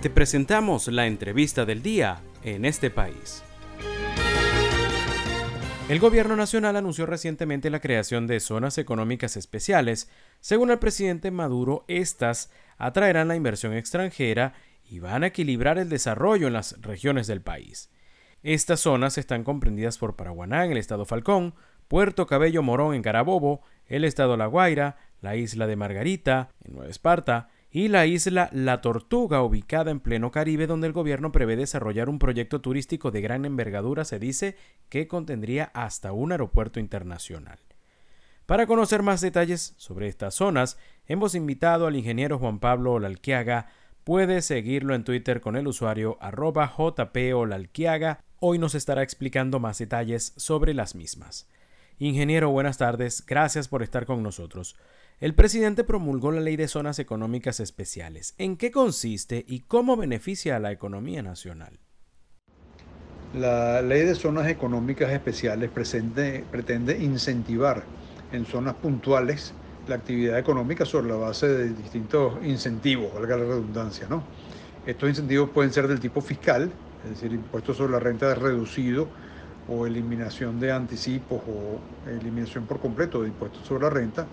Te presentamos la entrevista del día en este país. El gobierno nacional anunció recientemente la creación de zonas económicas especiales. Según el presidente Maduro, estas atraerán la inversión extranjera y van a equilibrar el desarrollo en las regiones del país. Estas zonas están comprendidas por Paraguaná en el estado Falcón, Puerto Cabello Morón en Carabobo, el estado La Guaira, la isla de Margarita en Nueva Esparta, y la isla La Tortuga, ubicada en pleno Caribe, donde el gobierno prevé desarrollar un proyecto turístico de gran envergadura, se dice que contendría hasta un aeropuerto internacional. Para conocer más detalles sobre estas zonas, hemos invitado al ingeniero Juan Pablo Olalquiaga. Puede seguirlo en Twitter con el usuario arroba jpolalquiaga. Hoy nos estará explicando más detalles sobre las mismas. Ingeniero, buenas tardes. Gracias por estar con nosotros. El presidente promulgó la Ley de Zonas Económicas Especiales. ¿En qué consiste y cómo beneficia a la economía nacional? La Ley de Zonas Económicas Especiales pretende incentivar en zonas puntuales la actividad económica sobre la base de distintos incentivos, valga la redundancia. ¿no? Estos incentivos pueden ser del tipo fiscal, es decir, impuestos sobre la renta reducido o eliminación de anticipos o eliminación por completo de impuestos sobre la renta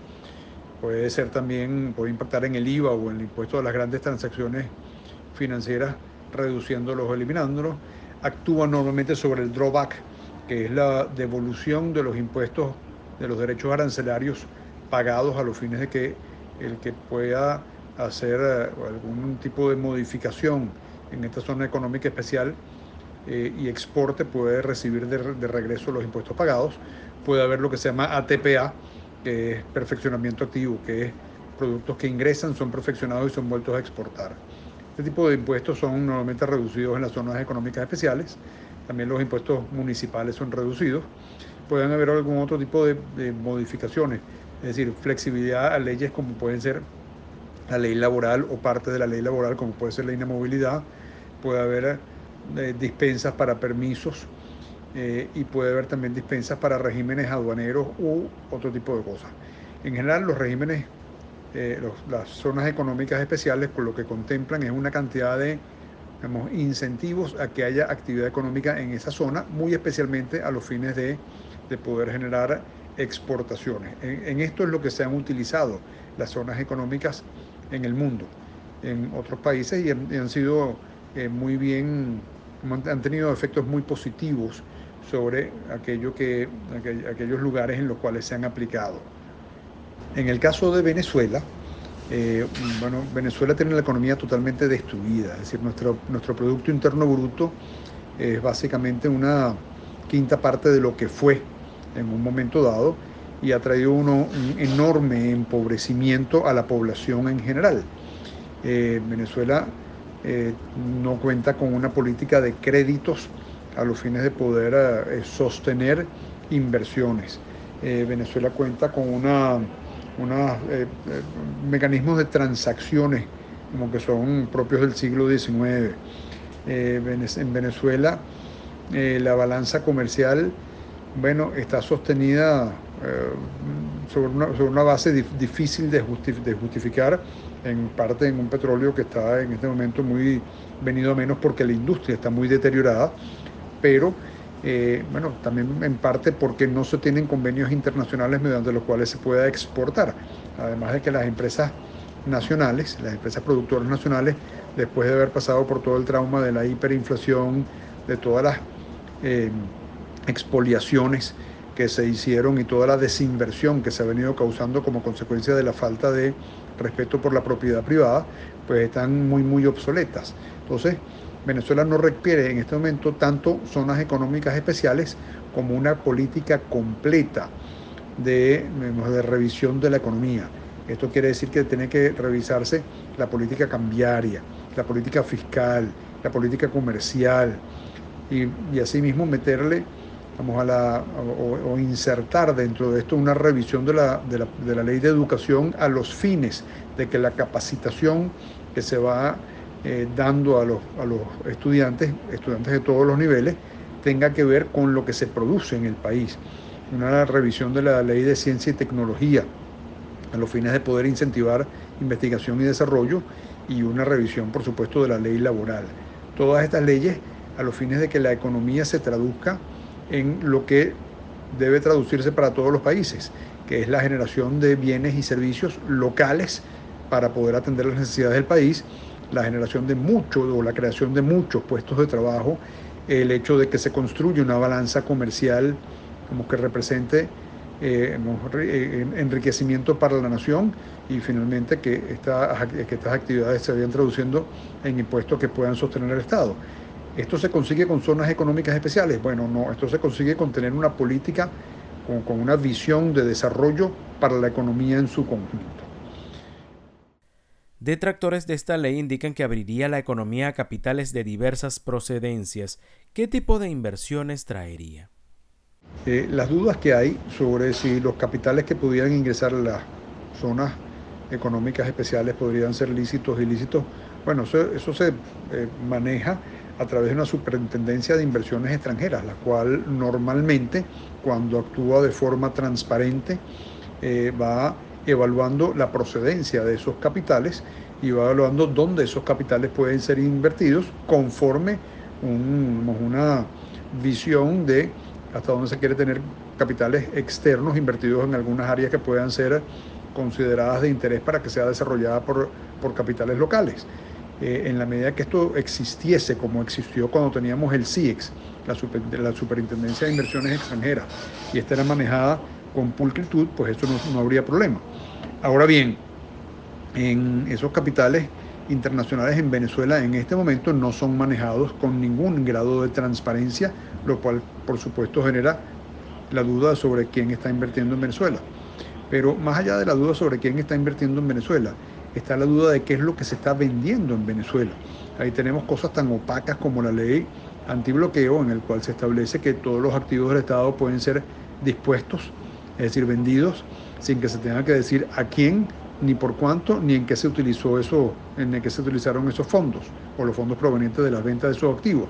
puede ser también, puede impactar en el IVA o en el impuesto de las grandes transacciones financieras, reduciéndolos o eliminándolos. Actúa normalmente sobre el drawback, que es la devolución de los impuestos de los derechos arancelarios pagados a los fines de que el que pueda hacer eh, algún tipo de modificación en esta zona económica especial eh, y exporte puede recibir de, de regreso los impuestos pagados. Puede haber lo que se llama ATPA, que es perfeccionamiento activo, que es productos que ingresan, son perfeccionados y son vueltos a exportar. Este tipo de impuestos son normalmente reducidos en las zonas económicas especiales, también los impuestos municipales son reducidos. Pueden haber algún otro tipo de, modificaciones, es decir, flexibilidad a leyes como pueden ser la ley laboral o parte de la ley laboral, como puede ser la inamovilidad, puede haber dispensas para permisos eh, y puede haber también dispensas para regímenes aduaneros u otro tipo de cosas. En general, los regímenes, eh, las zonas económicas especiales, con lo que contemplan es una cantidad de incentivos a que haya actividad económica en esa zona, muy especialmente a los fines de, de poder generar exportaciones. En, esto es lo que se han utilizado las zonas económicas en el mundo, en otros países, y han, sido eh, muy bien, han tenido efectos muy positivos sobre aquello que, aquellos lugares en los cuales se han aplicado. En el caso de Venezuela, eh, bueno, Venezuela tiene la economía totalmente destruida, es decir, nuestro, nuestro Producto Interno Bruto es básicamente una quinta parte de lo que fue en un momento dado y ha traído un enorme empobrecimiento a la población en general. Eh, Venezuela eh, no cuenta con una política de créditos a los fines de poder eh, sostener inversiones. Eh, Venezuela cuenta con una, eh, mecanismos de transacciones como que son propios del siglo XIX. en Venezuela la balanza comercial bueno, está sostenida sobre una, sobre, una, base difícil de, de, justificar, en parte en un petróleo que está en este momento muy venido a menos porque la industria está muy deteriorada pero eh, bueno, también en parte porque no se tienen convenios internacionales mediante los cuales se pueda exportar. Además de que las empresas nacionales, las empresas productoras nacionales, después de haber pasado por todo el trauma de la hiperinflación, de todas las eh, expoliaciones que se hicieron y toda la desinversión que se ha venido causando como consecuencia de la falta de respeto por la propiedad privada, pues están muy, muy obsoletas. Entonces, Venezuela no requiere en este momento tanto zonas económicas especiales como una política completa de, de revisión de la economía. Esto quiere decir que tiene que revisarse la política cambiaria, la política fiscal, la política comercial y, y asimismo meterle vamos a la, o, insertar dentro de esto una revisión de la, ley de educación a los fines de que la capacitación que se va eh, dando a los estudiantes, estudiantes de todos los niveles, tenga que ver con lo que se produce en el país. Una revisión de la ley de ciencia y tecnología, a los fines de poder incentivar investigación y desarrollo y una revisión, por supuesto, de la ley laboral. Todas estas leyes a los fines de que la economía se traduzca en lo que debe traducirse para todos los países, que es la generación de bienes y servicios locales para poder atender las necesidades del país, la generación de muchos o la creación de muchos puestos de trabajo, el hecho de que se construya una balanza comercial como que represente eh, eh, enriquecimiento para la nación y finalmente que, que estas actividades se vayan traduciendo en impuestos que puedan sostener el Estado. ¿Esto se consigue con zonas económicas especiales? Bueno, no, esto se consigue con tener una política, con, con una visión de desarrollo para la economía en su conjunto. Detractores de esta ley indican que abriría la economía a capitales de diversas procedencias. ¿Qué tipo de inversiones traería? Eh, las dudas que hay sobre si los capitales que pudieran ingresar a las zonas económicas especiales podrían ser lícitos o ilícitos, bueno, eso, se eh, maneja a través de una superintendencia de inversiones extranjeras, la cual normalmente cuando actúa de forma transparente eh, va evaluando la procedencia de esos capitales y va evaluando dónde esos capitales pueden ser invertidos conforme una visión de hasta dónde se quiere tener capitales externos invertidos en algunas áreas que puedan ser consideradas de interés para que sea desarrollada por, por capitales locales. Eh, en la medida que esto existiese como existió cuando teníamos el CIEX, la, Superintendencia de Inversiones Extranjeras, y esta era manejada con pulcritud, pues eso no, no habría problema. Ahora bien, en esos capitales internacionales en Venezuela en este momento no son manejados con ningún grado de transparencia, lo cual por supuesto genera la duda sobre quién está invirtiendo en Venezuela. Pero más allá de la duda sobre quién está invirtiendo en Venezuela, está la duda de qué es lo que se está vendiendo en Venezuela. Ahí tenemos cosas tan opacas como la ley antibloqueo, en el cual se establece que todos los activos del Estado pueden ser dispuestos, es decir, vendidos, sin que se tenga que decir a quién ni por cuánto, ni en qué se utilizó eso, en qué se utilizaron esos fondos, o los fondos provenientes de las ventas de esos activos.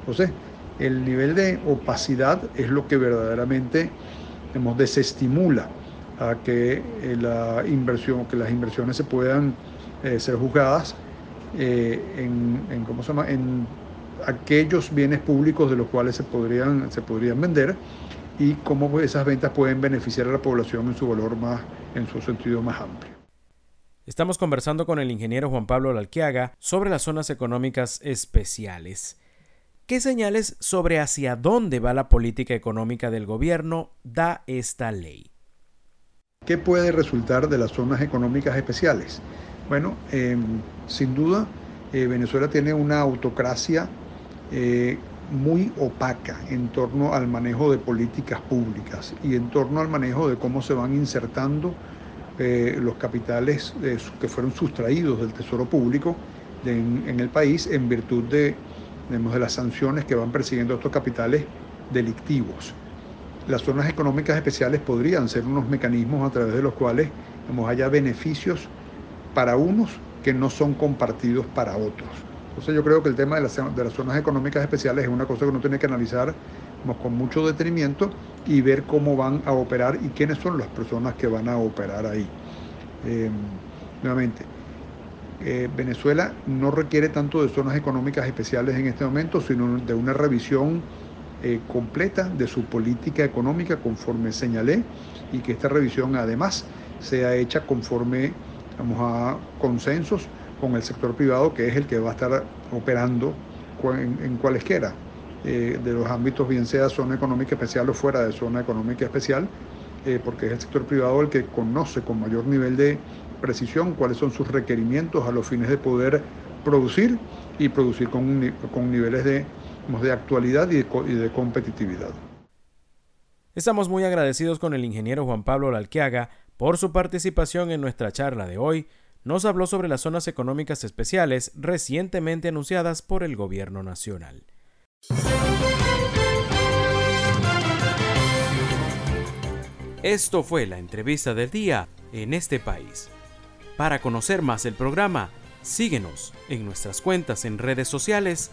Entonces, el nivel de opacidad es lo que verdaderamente desestimula a que eh, la inversión, que las inversiones se puedan eh, ser juzgadas eh, en, ¿cómo se llama? en aquellos bienes públicos de los cuales se podrían, se podrían vender y cómo esas ventas pueden beneficiar a la población en su valor más, en su sentido más amplio. Estamos conversando con el ingeniero Juan Pablo Lalquiaga sobre las zonas económicas especiales. ¿Qué señales sobre hacia dónde va la política económica del gobierno da esta ley? ¿Qué puede resultar de las zonas económicas especiales? Bueno, em, sin duda, eh, Venezuela tiene una autocracia eh, muy opaca en torno al manejo de políticas públicas y en torno al manejo de cómo se van insertando eh, los capitales que fueron sustraídos del Tesoro Público en, el país en virtud de las sanciones que van persiguiendo estos capitales delictivos. Las zonas económicas especiales podrían ser unos mecanismos a través de los cuales haya beneficios para unos que no son compartidos para otros. Entonces yo creo que el tema de las, de las zonas económicas especiales es una cosa que uno tiene que analizar con mucho detenimiento y ver cómo van a operar y quiénes son las personas que van a operar ahí. Eh, nuevamente, eh, Venezuela no requiere tanto de zonas económicas especiales en este momento, sino de una revisión eh, completa de su política económica conforme señalé y que esta revisión además sea hecha conforme vamos a consensos con el sector privado, que es el que va a estar operando en, cualesquiera eh, de los ámbitos, bien sea zona económica especial o fuera de zona económica especial, eh, porque es el sector privado el que conoce con mayor nivel de precisión cuáles son sus requerimientos a los fines de poder producir y producir con, con niveles de, de actualidad y de, y de competitividad. Estamos muy agradecidos con el ingeniero Juan Pablo Lalquiaga por su participación en nuestra charla de hoy nos habló sobre las zonas económicas especiales recientemente anunciadas por el gobierno nacional. Esto fue la entrevista del día en este país. Para conocer más el programa, síguenos en nuestras cuentas en redes sociales.